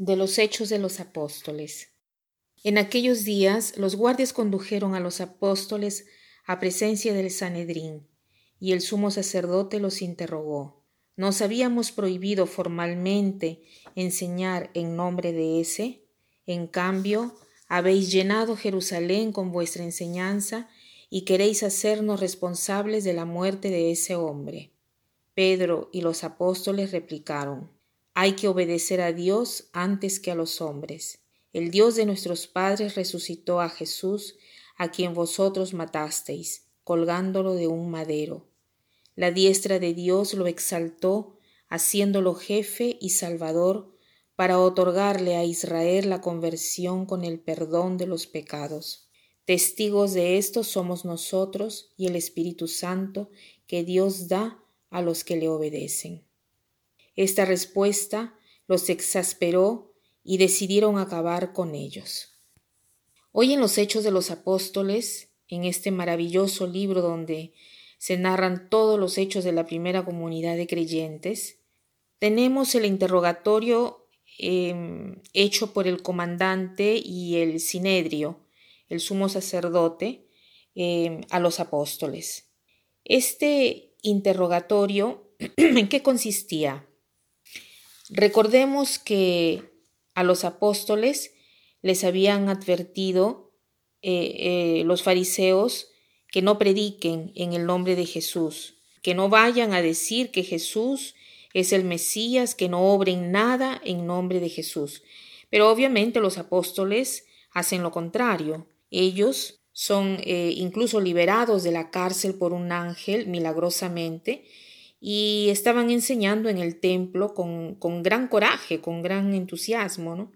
De los Hechos de los Apóstoles. En aquellos días los guardias condujeron a los apóstoles a presencia del Sanedrín, y el sumo sacerdote los interrogó. ¿Nos habíamos prohibido formalmente enseñar en nombre de ese? En cambio, habéis llenado Jerusalén con vuestra enseñanza y queréis hacernos responsables de la muerte de ese hombre. Pedro y los apóstoles replicaron, hay que obedecer a Dios antes que a los hombres. El Dios de nuestros padres resucitó a Jesús, a quien vosotros matasteis, colgándolo de un madero. La diestra de Dios lo exaltó, haciéndolo jefe y salvador, para otorgarle a Israel la conversión con el perdón de los pecados. Testigos de esto somos nosotros y el Espíritu Santo que Dios da a los que le obedecen. Esta respuesta los exasperó y decidieron acabar con ellos. Hoy en los Hechos de los Apóstoles, en este maravilloso libro donde se narran todos los hechos de la primera comunidad de creyentes, tenemos el interrogatorio em, hecho por el comandante y el sinedrio, el sumo sacerdote, em, a los apóstoles. Este interrogatorio, ¿en qué consistía? Recordemos que a los apóstoles les habían advertido eh, eh, los fariseos que no prediquen en el nombre de Jesús, que no vayan a decir que Jesús es el Mesías, que no obren nada en nombre de Jesús. Pero obviamente los apóstoles hacen lo contrario. Ellos son eh, incluso liberados de la cárcel por un ángel milagrosamente y estaban enseñando en el templo con, con gran coraje, con gran entusiasmo. ¿no?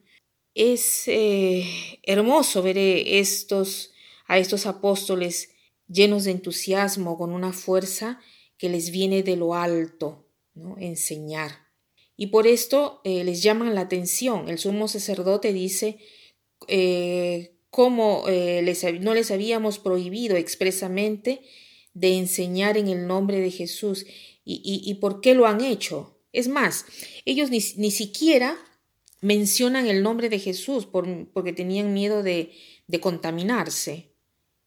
Es eh, hermoso ver eh, estos, a estos apóstoles llenos de entusiasmo, con una fuerza que les viene de lo alto, ¿no? enseñar. Y por esto eh, les llaman la atención. El sumo sacerdote dice, cómo les, no les habíamos prohibido expresamente de enseñar en el nombre de Jesús y, por qué lo han hecho. Es más, ellos ni, siquiera mencionan el nombre de Jesús porque tenían miedo de, de contaminarse.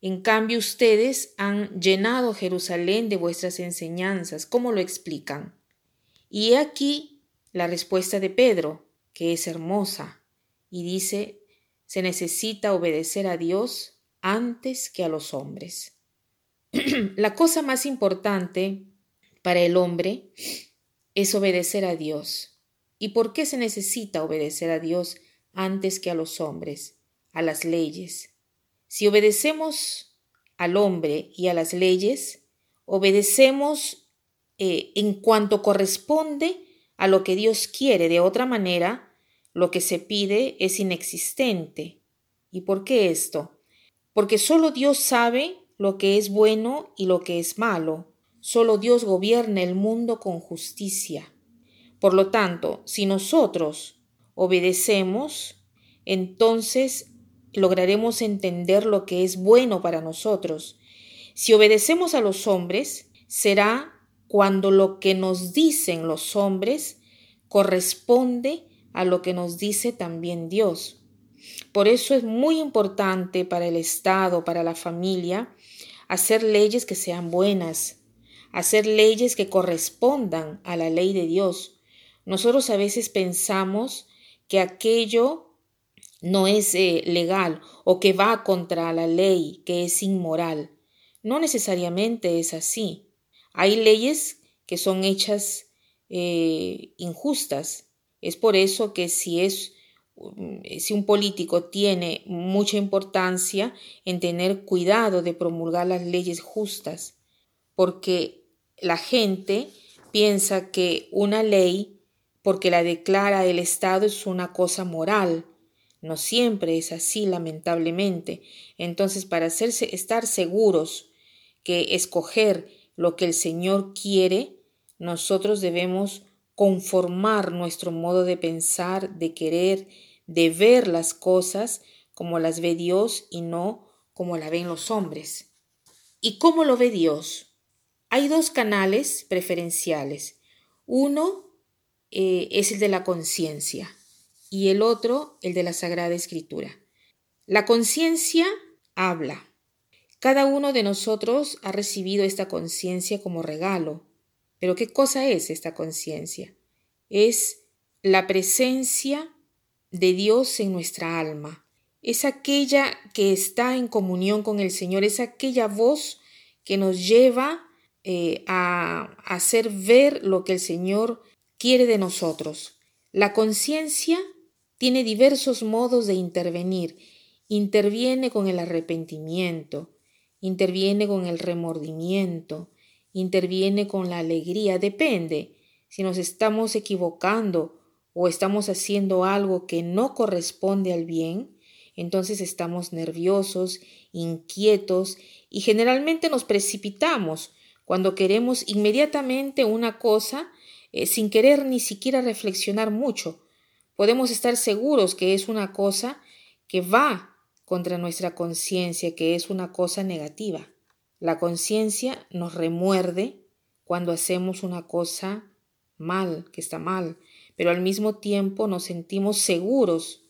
En cambio, ustedes han llenado Jerusalén de vuestras enseñanzas. ¿Cómo lo explican? Y he aquí la respuesta de Pedro, que es hermosa, y dice, se necesita obedecer a Dios antes que a los hombres. la cosa más importante para el hombre es obedecer a Dios. ¿Y por qué se necesita obedecer a Dios antes que a los hombres, a las leyes? Si obedecemos al hombre y a las leyes, obedecemos eh, en cuanto corresponde a lo que Dios quiere. De otra manera, lo que se pide es inexistente. ¿Y por qué esto? Porque solo Dios sabe lo que es bueno y lo que es malo. Solo Dios gobierna el mundo con justicia. Por lo tanto, si nosotros obedecemos, entonces lograremos entender lo que es bueno para nosotros. Si obedecemos a los hombres, será cuando lo que nos dicen los hombres corresponde a lo que nos dice también Dios. Por eso es muy importante para el Estado, para la familia, hacer leyes que sean buenas, hacer leyes que correspondan a la ley de Dios. Nosotros a veces pensamos que aquello no es eh, legal o que va contra la ley, que es inmoral. No necesariamente es así. Hay leyes que son hechas eh, injustas. Es por eso que si es mm, si un político tiene mucha importancia en tener cuidado de promulgar las leyes justas, porque la gente piensa que una ley, porque la declara el Estado, es una cosa moral. No siempre es así, lamentablemente. Entonces, para hacerse, estar seguros que escoger lo que el Señor quiere, nosotros debemos conformar nuestro modo de pensar, de querer, de ver las cosas como las ve Dios y no como la ven los hombres. ¿Y cómo lo ve Dios? Hay dos canales preferenciales. Uno eh, es el de la conciencia. y el otro el de la Sagrada Escritura. La conciencia habla. Cada uno de nosotros ha recibido esta conciencia como regalo. Pero ¿qué cosa es esta conciencia? Es la presencia de Dios en nuestra alma. Es aquella que está en comunión con el Señor, es aquella voz que nos lleva eh, a hacer ver lo que el Señor quiere de nosotros. La conciencia tiene diversos modos de intervenir. Interviene con el arrepentimiento, interviene con el remordimiento, interviene con la alegría, depende si nos estamos equivocando o estamos haciendo algo que no corresponde al bien, entonces estamos nerviosos, inquietos y generalmente nos precipitamos cuando queremos inmediatamente una cosa eh, sin querer ni siquiera reflexionar mucho. Podemos estar seguros que es una cosa que va contra nuestra conciencia, que es una cosa negativa. La conciencia nos remuerde cuando hacemos una cosa mal, que está mal, pero al mismo tiempo nos sentimos seguros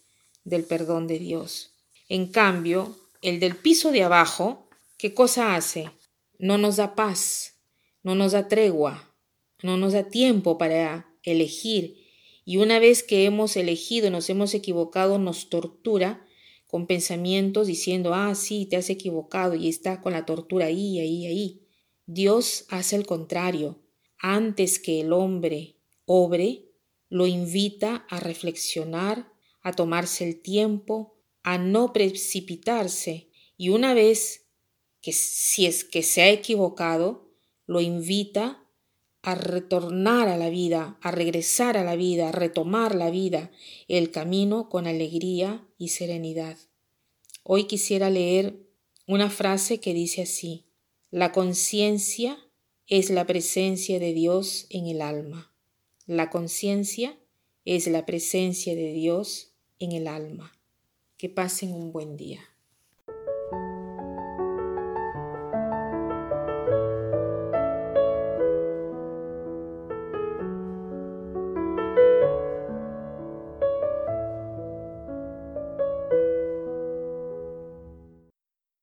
del perdón de Dios. En cambio, el del piso de abajo, ¿qué cosa hace? No nos da paz, no nos da tregua, no nos da tiempo para elegir y una vez que hemos elegido, nos hemos equivocado, nos tortura con pensamientos diciendo, ah, sí, te has equivocado y está con la tortura ahí, ahí, ahí. Dios hace el contrario. Antes que el hombre obre, lo invita a reflexionar, a tomarse el tiempo, a no precipitarse y una vez que si es que se ha equivocado, lo invita a retornar a la vida, a regresar a la vida, a retomar la vida, el camino con alegría y serenidad. Hoy quisiera leer una frase que dice así, la conciencia es la presencia de Dios en el alma. La conciencia es la presencia de Dios en el alma. Que pasen un buen día.